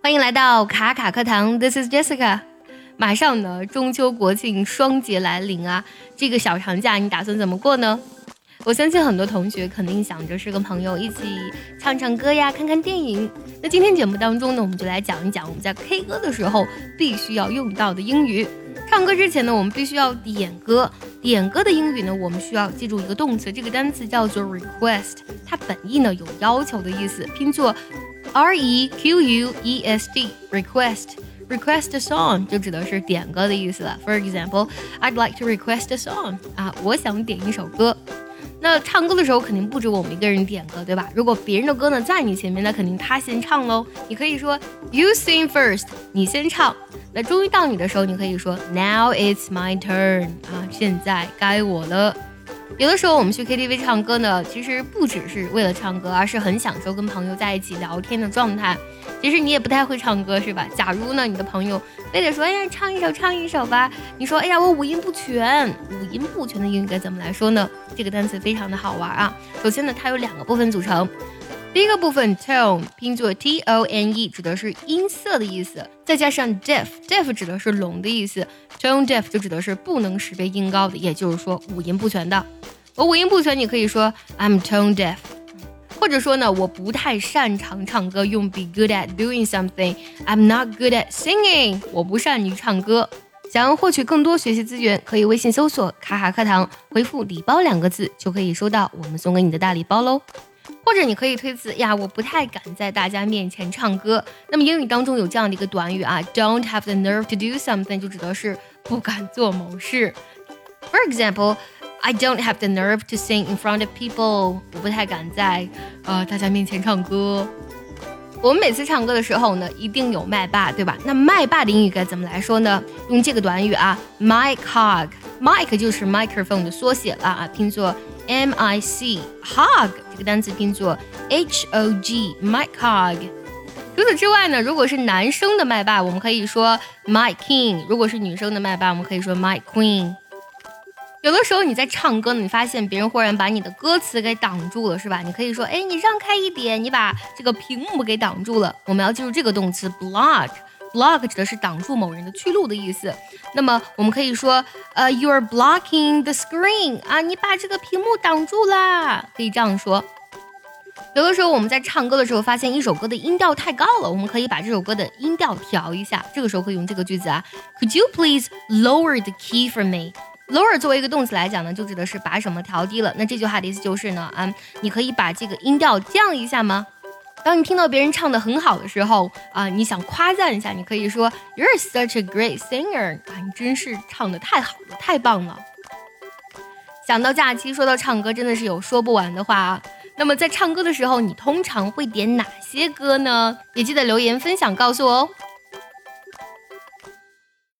欢迎来到卡卡课堂，This is Jessica。马上呢，中秋国庆双节来临啊，这个小长假你打算怎么过呢？我相信很多同学肯定想着是跟朋友一起唱唱歌呀，看看电影。那今天节目当中呢，我们就来讲一讲我们在 K 歌的时候必须要用到的英语。唱歌之前呢，我们必须要点歌。点歌的英语呢，我们需要记住一个动词，这个单词叫做 request，它本意呢有要求的意思，拼作。R E Q U E S T request request a song 就指的是点歌的意思了。For example, I'd like to request a song 啊，我想点一首歌。那唱歌的时候肯定不止我们一个人点歌，对吧？如果别人的歌呢在你前面，那肯定他先唱喽。你可以说 You sing first，你先唱。那终于到你的时候，你可以说 Now it's my turn 啊，现在该我了。有的时候我们去 KTV 唱歌呢，其实不只是为了唱歌，而是很享受跟朋友在一起聊天的状态。其实你也不太会唱歌，是吧？假如呢，你的朋友非得说，哎呀，唱一首，唱一首吧。你说，哎呀，我五音不全，五音不全的英语该怎么来说呢？这个单词非常的好玩啊。首先呢，它有两个部分组成。第一个部分 tone 拼作 t o n e，指的是音色的意思，再加上 deaf，deaf 指的是聋的意思，tone deaf 就指的是不能识别音高的，也就是说五音不全的。我五音不全，你可以说 I'm tone deaf，或者说呢，我不太擅长唱歌，用 be good at doing something，I'm not good at singing，我不善于唱歌。想要获取更多学习资源，可以微信搜索卡卡课堂，回复礼包两个字，就可以收到我们送给你的大礼包喽。或者你可以推辞呀，我不太敢在大家面前唱歌。那么英语当中有这样的一个短语啊，don't have the nerve to do something，就指的是不敢做某事。For example，I don't have the nerve to sing in front of people，我不太敢在呃大家面前唱歌。我们每次唱歌的时候呢，一定有麦霸，对吧？那麦霸的英语该怎么来说呢？用这个短语啊，mic hog，mic 就是 microphone 的缩写了啊，拼作。M I C hog 这个单词拼作 H O G，mic hog。除此之外呢，如果是男生的麦霸，我们可以说 my king；如果是女生的麦霸，我们可以说 my queen。有的时候你在唱歌呢，你发现别人忽然把你的歌词给挡住了，是吧？你可以说，哎，你让开一点，你把这个屏幕给挡住了。我们要记住这个动词 block。Block 指的是挡住某人的去路的意思。那么我们可以说，呃，You are blocking the screen 啊，你把这个屏幕挡住啦，可以这样说。有的时候我们在唱歌的时候，发现一首歌的音调太高了，我们可以把这首歌的音调调一下。这个时候可以用这个句子啊，Could you please lower the key for me？lower 作为一个动词来讲呢，就指的是把什么调低了。那这句话的意思就是呢，啊，你可以把这个音调降一下吗？当你听到别人唱的很好的时候啊，你想夸赞一下，你可以说 You're such a great singer 啊，你真是唱的太好了，太棒了。想到假期，说到唱歌，真的是有说不完的话啊。那么在唱歌的时候，你通常会点哪些歌呢？也记得留言分享告诉我哦。